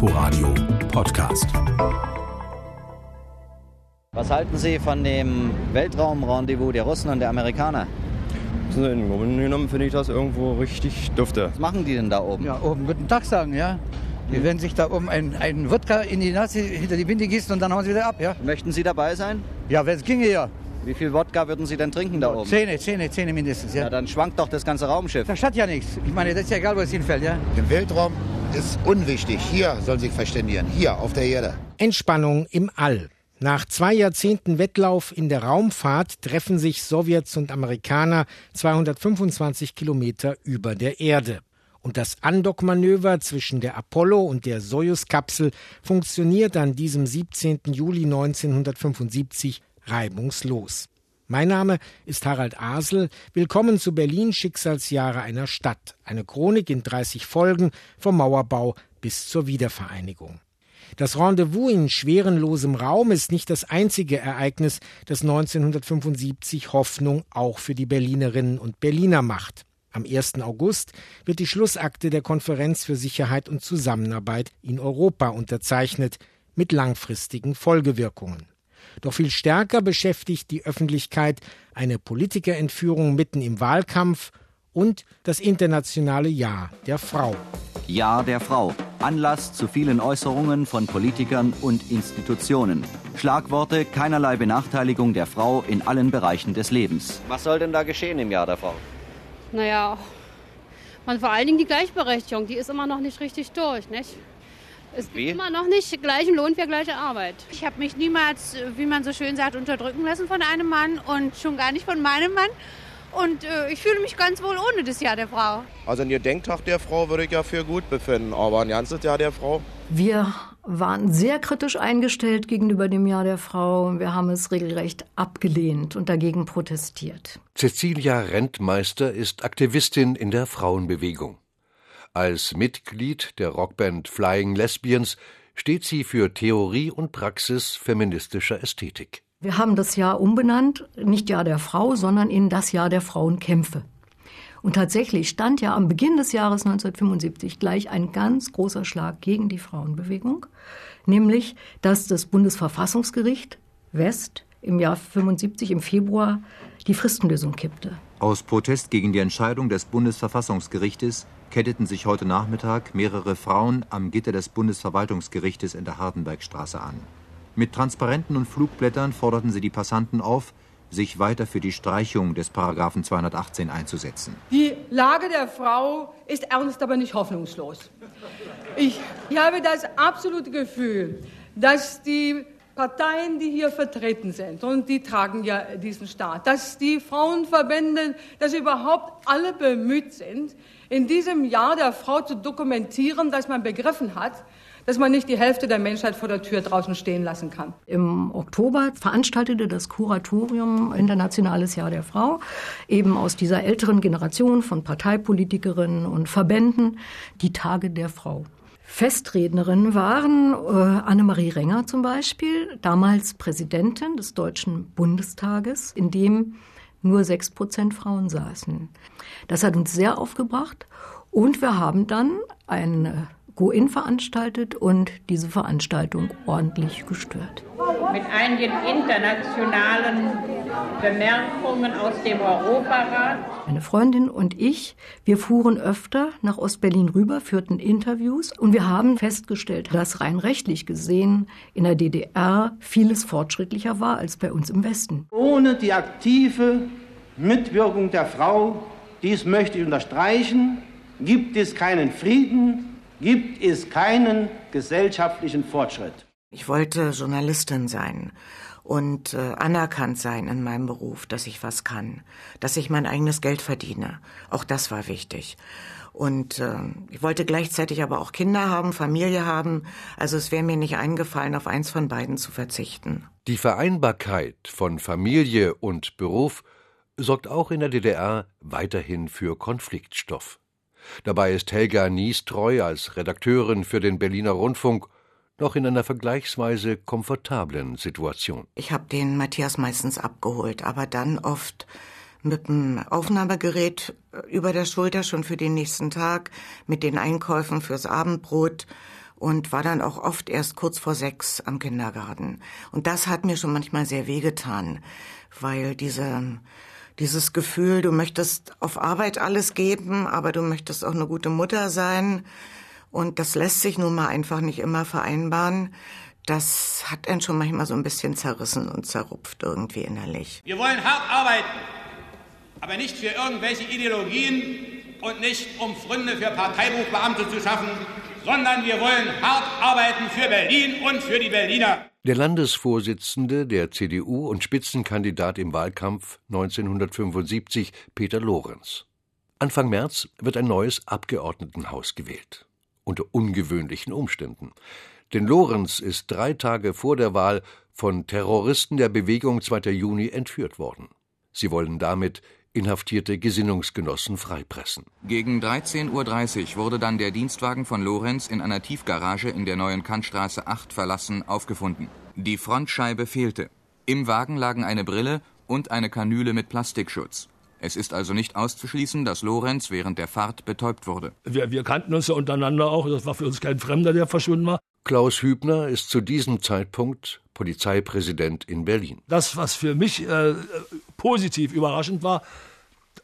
Inforadio Podcast. Was halten Sie von dem Weltraumrendezvous der Russen und der Amerikaner? Also Im Grunde genommen finde ich das irgendwo richtig dufte. Was machen die denn da oben? Ja, oben guten Tag sagen, ja. Die werden sich da oben einen, einen Wodka in die Nase hinter die Winde gießen und dann hauen sie wieder ab, ja. Möchten Sie dabei sein? Ja, wenn es ginge, ja. Wie viel Wodka würden Sie denn trinken da oben? Zähne, Zähne, Zähne mindestens, ja. Ja, dann schwankt doch das ganze Raumschiff. Da statt ja nichts. Ich meine, das ist ja egal, wo es hinfällt, ja. Im Weltraum ist unwichtig. Hier soll sich verständigen. Hier auf der Erde. Entspannung im All. Nach zwei Jahrzehnten Wettlauf in der Raumfahrt treffen sich Sowjets und Amerikaner 225 Kilometer über der Erde. Und das Andockmanöver zwischen der Apollo und der Soyuz-Kapsel funktioniert an diesem 17. Juli 1975 reibungslos. Mein Name ist Harald Asel. Willkommen zu Berlin Schicksalsjahre einer Stadt. Eine Chronik in 30 Folgen vom Mauerbau bis zur Wiedervereinigung. Das Rendezvous in schwerenlosem Raum ist nicht das einzige Ereignis, das 1975 Hoffnung auch für die Berlinerinnen und Berliner macht. Am 1. August wird die Schlussakte der Konferenz für Sicherheit und Zusammenarbeit in Europa unterzeichnet, mit langfristigen Folgewirkungen. Doch viel stärker beschäftigt die Öffentlichkeit eine Politikerentführung mitten im Wahlkampf und das internationale Jahr der Frau. Jahr der Frau. Anlass zu vielen Äußerungen von Politikern und Institutionen. Schlagworte keinerlei Benachteiligung der Frau in allen Bereichen des Lebens. Was soll denn da geschehen im Jahr der Frau? Naja, man vor allen Dingen die Gleichberechtigung, die ist immer noch nicht richtig durch, nicht? Es gibt Wie? immer noch nicht gleichen Lohn für gleiche Arbeit. Ich habe mich niemals, wie man so schön sagt, unterdrücken lassen von einem Mann und schon gar nicht von meinem Mann. Und äh, ich fühle mich ganz wohl ohne das Jahr der Frau. Also einen Gedenktag der Frau würde ich ja für gut befinden, aber ein ganzes Jahr der Frau. Wir waren sehr kritisch eingestellt gegenüber dem Jahr der Frau. Wir haben es regelrecht abgelehnt und dagegen protestiert. Cecilia Rentmeister ist Aktivistin in der Frauenbewegung. Als Mitglied der Rockband Flying Lesbians steht sie für Theorie und Praxis feministischer Ästhetik. Wir haben das Jahr umbenannt, nicht Jahr der Frau, sondern in das Jahr der Frauenkämpfe. Und tatsächlich stand ja am Beginn des Jahres 1975 gleich ein ganz großer Schlag gegen die Frauenbewegung, nämlich dass das Bundesverfassungsgericht West im Jahr 75 im Februar die Fristenlösung kippte. Aus Protest gegen die Entscheidung des Bundesverfassungsgerichtes ketteten sich heute Nachmittag mehrere Frauen am Gitter des Bundesverwaltungsgerichtes in der Hardenbergstraße an. Mit Transparenten und Flugblättern forderten sie die Passanten auf, sich weiter für die Streichung des Paragraphen 218 einzusetzen. Die Lage der Frau ist ernst, aber nicht hoffnungslos. Ich, ich habe das absolute Gefühl, dass die Parteien, die hier vertreten sind, und die tragen ja diesen Staat, dass die Frauenverbände, dass überhaupt alle bemüht sind, in diesem Jahr der Frau zu dokumentieren, dass man begriffen hat, dass man nicht die Hälfte der Menschheit vor der Tür draußen stehen lassen kann. Im Oktober veranstaltete das Kuratorium Internationales Jahr der Frau eben aus dieser älteren Generation von Parteipolitikerinnen und Verbänden die Tage der Frau. Festrednerinnen waren äh, Annemarie Renger zum Beispiel, damals Präsidentin des Deutschen Bundestages, in dem nur sechs Prozent Frauen saßen. Das hat uns sehr aufgebracht und wir haben dann eine Go-In veranstaltet und diese Veranstaltung ordentlich gestört. Mit einigen internationalen Bemerkungen aus dem Europarat. Meine Freundin und ich, wir fuhren öfter nach Ostberlin rüber, führten Interviews und wir haben festgestellt, dass rein rechtlich gesehen in der DDR vieles fortschrittlicher war als bei uns im Westen. Ohne die aktive Mitwirkung der Frau, dies möchte ich unterstreichen, gibt es keinen Frieden, gibt es keinen gesellschaftlichen Fortschritt. Ich wollte Journalistin sein und äh, anerkannt sein in meinem Beruf, dass ich was kann, dass ich mein eigenes Geld verdiene. Auch das war wichtig. Und äh, ich wollte gleichzeitig aber auch Kinder haben, Familie haben. Also es wäre mir nicht eingefallen, auf eins von beiden zu verzichten. Die Vereinbarkeit von Familie und Beruf sorgt auch in der DDR weiterhin für Konfliktstoff. Dabei ist Helga Niestreu als Redakteurin für den Berliner Rundfunk noch in einer vergleichsweise komfortablen Situation. Ich habe den Matthias meistens abgeholt, aber dann oft mit dem Aufnahmegerät über der Schulter schon für den nächsten Tag, mit den Einkäufen fürs Abendbrot und war dann auch oft erst kurz vor sechs am Kindergarten. Und das hat mir schon manchmal sehr wehgetan, weil diese, dieses Gefühl, du möchtest auf Arbeit alles geben, aber du möchtest auch eine gute Mutter sein. Und das lässt sich nun mal einfach nicht immer vereinbaren. Das hat einen schon manchmal so ein bisschen zerrissen und zerrupft irgendwie innerlich. Wir wollen hart arbeiten, aber nicht für irgendwelche Ideologien und nicht um Fründe für Parteibuchbeamte zu schaffen, sondern wir wollen hart arbeiten für Berlin und für die Berliner. Der Landesvorsitzende der CDU und Spitzenkandidat im Wahlkampf 1975, Peter Lorenz. Anfang März wird ein neues Abgeordnetenhaus gewählt. Unter ungewöhnlichen Umständen. Denn Lorenz ist drei Tage vor der Wahl von Terroristen der Bewegung 2. Juni entführt worden. Sie wollen damit inhaftierte Gesinnungsgenossen freipressen. Gegen 13.30 Uhr wurde dann der Dienstwagen von Lorenz in einer Tiefgarage in der neuen Kantstraße 8 verlassen aufgefunden. Die Frontscheibe fehlte. Im Wagen lagen eine Brille und eine Kanüle mit Plastikschutz. Es ist also nicht auszuschließen, dass Lorenz während der Fahrt betäubt wurde. Wir, wir kannten uns ja untereinander auch. Das war für uns kein Fremder, der verschwunden war. Klaus Hübner ist zu diesem Zeitpunkt Polizeipräsident in Berlin. Das, was für mich äh, positiv überraschend war,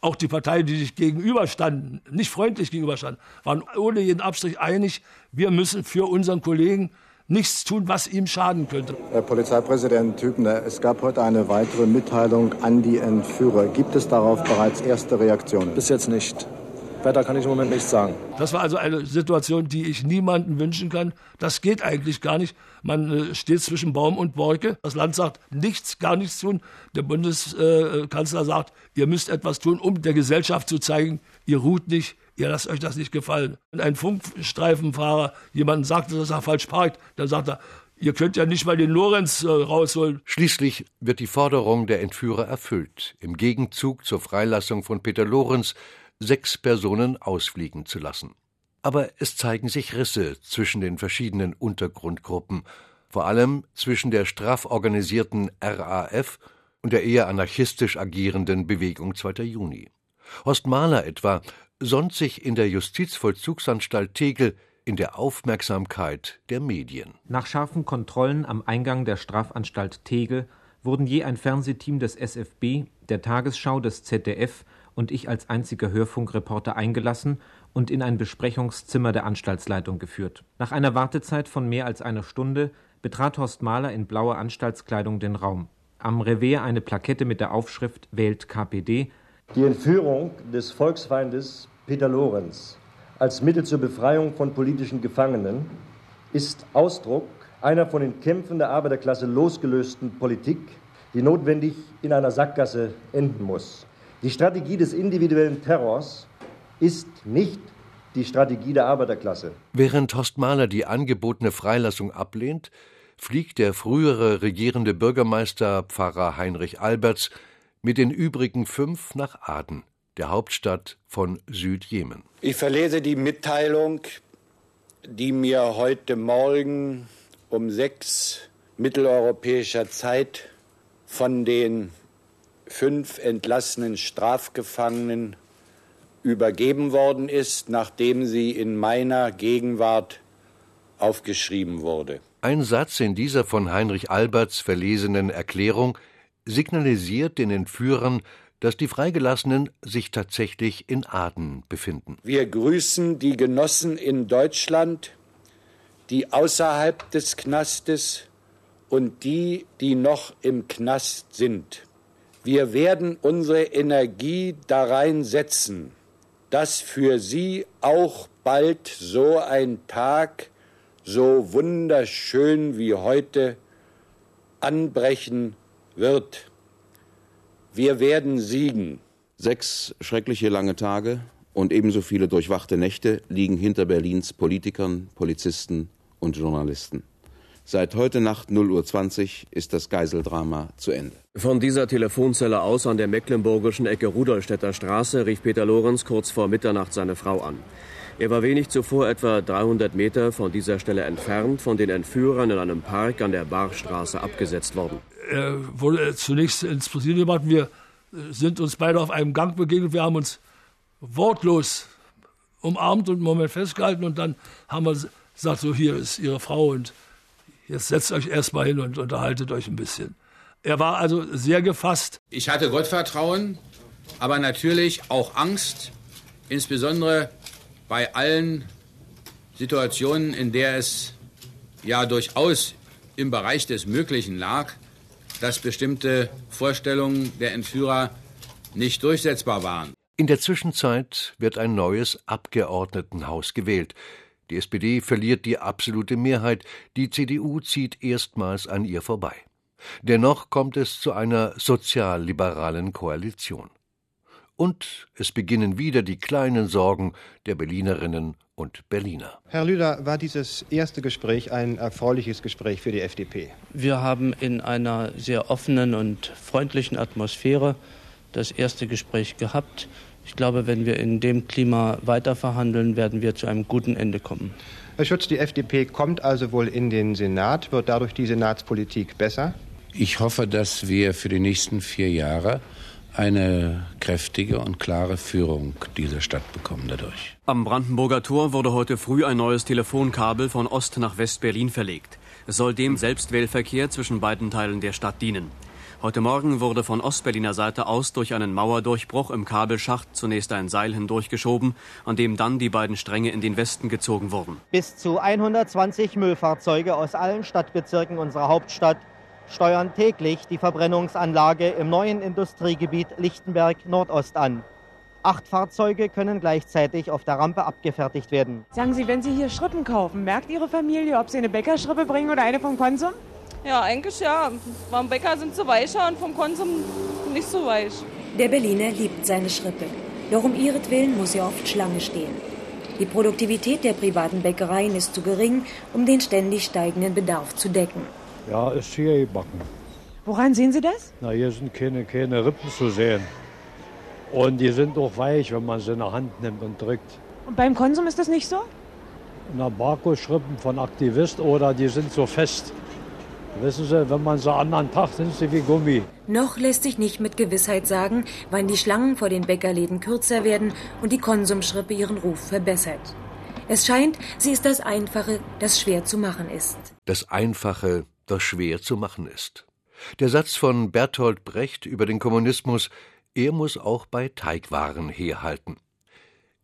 auch die Parteien, die sich gegenüberstanden, nicht freundlich gegenüberstanden, waren ohne jeden Abstrich einig, wir müssen für unseren Kollegen nichts tun, was ihm schaden könnte. Herr Polizeipräsident Hübner, es gab heute eine weitere Mitteilung an die Entführer. Gibt es darauf bereits erste Reaktionen? Bis jetzt nicht. Weiter kann ich im Moment nichts sagen. Das war also eine Situation, die ich niemandem wünschen kann. Das geht eigentlich gar nicht. Man äh, steht zwischen Baum und Borke. Das Land sagt nichts, gar nichts tun. Der Bundeskanzler äh, sagt, ihr müsst etwas tun, um der Gesellschaft zu zeigen, ihr ruht nicht, ihr lasst euch das nicht gefallen. Wenn ein Funkstreifenfahrer jemanden sagt, dass er falsch parkt, dann sagt er, Ihr könnt ja nicht mal den Lorenz äh, rausholen. Schließlich wird die Forderung der Entführer erfüllt. Im Gegenzug zur Freilassung von Peter Lorenz sechs Personen ausfliegen zu lassen. Aber es zeigen sich Risse zwischen den verschiedenen Untergrundgruppen, vor allem zwischen der straff organisierten RAF und der eher anarchistisch agierenden Bewegung 2. Juni. Horst Mahler etwa sonnt sich in der Justizvollzugsanstalt Tegel in der Aufmerksamkeit der Medien. Nach scharfen Kontrollen am Eingang der Strafanstalt Tegel wurden je ein Fernsehteam des SFB, der Tagesschau des ZDF und ich als einziger Hörfunkreporter eingelassen und in ein Besprechungszimmer der Anstaltsleitung geführt. Nach einer Wartezeit von mehr als einer Stunde betrat Horst Mahler in blauer Anstaltskleidung den Raum. Am Revers eine Plakette mit der Aufschrift Wählt KPD. Die Entführung des Volksfeindes Peter Lorenz als Mittel zur Befreiung von politischen Gefangenen ist Ausdruck einer von den Kämpfen der Arbeiterklasse losgelösten Politik, die notwendig in einer Sackgasse enden muss. Die Strategie des individuellen Terrors ist nicht die Strategie der Arbeiterklasse. Während Horst Mahler die angebotene Freilassung ablehnt, fliegt der frühere regierende Bürgermeister Pfarrer Heinrich Alberts mit den übrigen fünf nach Aden, der Hauptstadt von Südjemen. Ich verlese die Mitteilung, die mir heute Morgen um sechs mitteleuropäischer Zeit von den fünf entlassenen Strafgefangenen übergeben worden ist, nachdem sie in meiner Gegenwart aufgeschrieben wurde. Ein Satz in dieser von Heinrich Alberts verlesenen Erklärung signalisiert den Entführern, dass die Freigelassenen sich tatsächlich in Aden befinden. Wir grüßen die Genossen in Deutschland, die außerhalb des Knastes und die, die noch im Knast sind. Wir werden unsere Energie darein setzen, dass für Sie auch bald so ein Tag, so wunderschön wie heute, anbrechen wird. Wir werden siegen. Sechs schreckliche lange Tage und ebenso viele durchwachte Nächte liegen hinter Berlins Politikern, Polizisten und Journalisten. Seit heute Nacht 0.20 Uhr ist das Geiseldrama zu Ende. Von dieser Telefonzelle aus an der mecklenburgischen Ecke Rudolstädter Straße rief Peter Lorenz kurz vor Mitternacht seine Frau an. Er war wenig zuvor etwa 300 Meter von dieser Stelle entfernt, von den Entführern in einem Park an der Barstraße abgesetzt worden. Er wurde zunächst ins Präsidium gebracht. Wir sind uns beide auf einem Gang begegnet. Wir haben uns wortlos umarmt und einen Moment festgehalten und dann haben wir sagt so, hier ist Ihre Frau und jetzt setzt euch erstmal hin und unterhaltet euch ein bisschen. Er war also sehr gefasst. Ich hatte Gottvertrauen, aber natürlich auch Angst, insbesondere bei allen Situationen, in der es ja durchaus im Bereich des Möglichen lag, dass bestimmte Vorstellungen der Entführer nicht durchsetzbar waren. In der Zwischenzeit wird ein neues Abgeordnetenhaus gewählt. Die SPD verliert die absolute Mehrheit, die CDU zieht erstmals an ihr vorbei. Dennoch kommt es zu einer sozialliberalen Koalition. Und es beginnen wieder die kleinen Sorgen der Berlinerinnen und Berliner. Herr Lüder, war dieses erste Gespräch ein erfreuliches Gespräch für die FDP? Wir haben in einer sehr offenen und freundlichen Atmosphäre das erste Gespräch gehabt. Ich glaube, wenn wir in dem Klima weiterverhandeln, werden wir zu einem guten Ende kommen. Herr Schutz, die FDP kommt also wohl in den Senat. Wird dadurch die Senatspolitik besser? Ich hoffe, dass wir für die nächsten vier Jahre eine kräftige und klare Führung dieser Stadt bekommen dadurch. Am Brandenburger Tor wurde heute früh ein neues Telefonkabel von Ost nach West-Berlin verlegt. Es soll dem Selbstwählverkehr zwischen beiden Teilen der Stadt dienen. Heute Morgen wurde von Ostberliner Seite aus durch einen Mauerdurchbruch im Kabelschacht zunächst ein Seil hindurchgeschoben, an dem dann die beiden Stränge in den Westen gezogen wurden. Bis zu 120 Müllfahrzeuge aus allen Stadtbezirken unserer Hauptstadt steuern täglich die Verbrennungsanlage im neuen Industriegebiet Lichtenberg Nordost an. Acht Fahrzeuge können gleichzeitig auf der Rampe abgefertigt werden. Sagen Sie, wenn Sie hier Schrippen kaufen, merkt Ihre Familie, ob Sie eine Bäckerschrippe bringen oder eine vom Konsum? Ja, eigentlich ja. Beim Bäcker sind sie weicher und vom Konsum nicht so weich. Der Berliner liebt seine Schrippe. Doch um ihretwillen muss er oft Schlange stehen. Die Produktivität der privaten Bäckereien ist zu gering, um den ständig steigenden Bedarf zu decken. Ja, ist hier gebacken. Woran sehen Sie das? Na, hier sind keine, keine Rippen zu sehen. Und die sind auch weich, wenn man sie in der Hand nimmt und drückt. Und beim Konsum ist das nicht so? Na, Barco-Schrippen von Aktivist oder die sind so fest. Wissen Sie, wenn man sie an den Tag sind sie wie Gummi. Noch lässt sich nicht mit Gewissheit sagen, wann die Schlangen vor den Bäckerläden kürzer werden und die Konsumschrippe ihren Ruf verbessert. Es scheint, sie ist das Einfache, das schwer zu machen ist. Das Einfache, das schwer zu machen ist. Der Satz von Bertolt Brecht über den Kommunismus, er muss auch bei Teigwaren herhalten.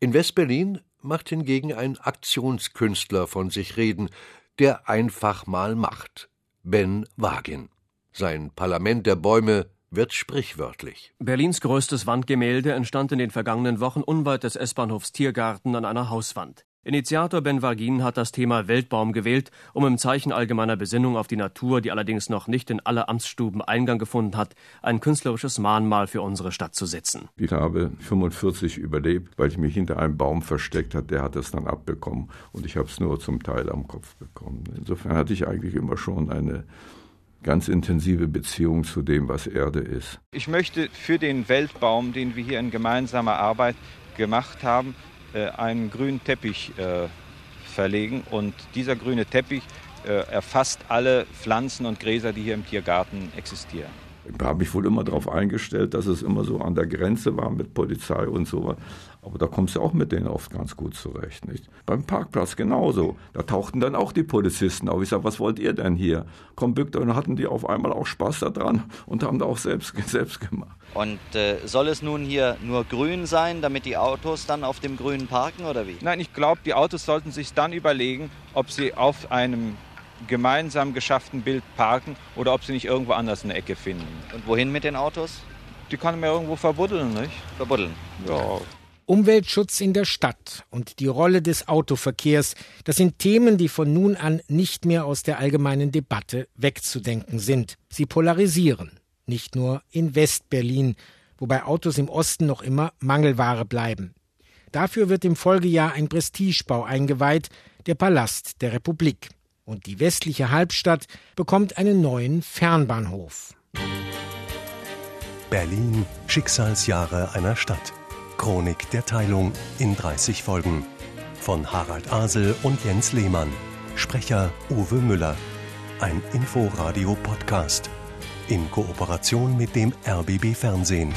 In Westberlin macht hingegen ein Aktionskünstler von sich reden, der einfach mal macht. Ben Wagin. Sein Parlament der Bäume wird sprichwörtlich. Berlins größtes Wandgemälde entstand in den vergangenen Wochen unweit des S-Bahnhofs Tiergarten an einer Hauswand. Initiator Ben Wagin hat das Thema Weltbaum gewählt, um im Zeichen allgemeiner Besinnung auf die Natur, die allerdings noch nicht in alle Amtsstuben Eingang gefunden hat, ein künstlerisches Mahnmal für unsere Stadt zu setzen. Ich habe 45 überlebt, weil ich mich hinter einem Baum versteckt hat. Der hat es dann abbekommen und ich habe es nur zum Teil am Kopf bekommen. Insofern hatte ich eigentlich immer schon eine ganz intensive Beziehung zu dem, was Erde ist. Ich möchte für den Weltbaum, den wir hier in gemeinsamer Arbeit gemacht haben, einen grünen Teppich äh, verlegen. Und dieser grüne Teppich äh, erfasst alle Pflanzen und Gräser, die hier im Tiergarten existieren. Ich habe mich wohl immer darauf eingestellt, dass es immer so an der Grenze war mit Polizei und so. Aber da kommst du auch mit denen oft ganz gut zurecht, nicht? Beim Parkplatz genauso. Da tauchten dann auch die Polizisten auf. Ich sage, was wollt ihr denn hier? Komm, bückt und hatten die auf einmal auch Spaß daran und haben da auch selbst, selbst gemacht. Und äh, soll es nun hier nur grün sein, damit die Autos dann auf dem Grünen parken oder wie? Nein, ich glaube, die Autos sollten sich dann überlegen, ob sie auf einem gemeinsam geschafften Bild parken oder ob sie nicht irgendwo anders eine Ecke finden. Und wohin mit den Autos? Die kann man ja irgendwo verbuddeln, nicht? Verbuddeln? Ja. Umweltschutz in der Stadt und die Rolle des Autoverkehrs, das sind Themen, die von nun an nicht mehr aus der allgemeinen Debatte wegzudenken sind. Sie polarisieren, nicht nur in Westberlin, wobei Autos im Osten noch immer Mangelware bleiben. Dafür wird im Folgejahr ein Prestigebau eingeweiht, der Palast der Republik. Und die westliche Halbstadt bekommt einen neuen Fernbahnhof. Berlin Schicksalsjahre einer Stadt. Chronik der Teilung in 30 Folgen. Von Harald Asel und Jens Lehmann. Sprecher Uwe Müller. Ein Inforadio-Podcast. In Kooperation mit dem RBB Fernsehen.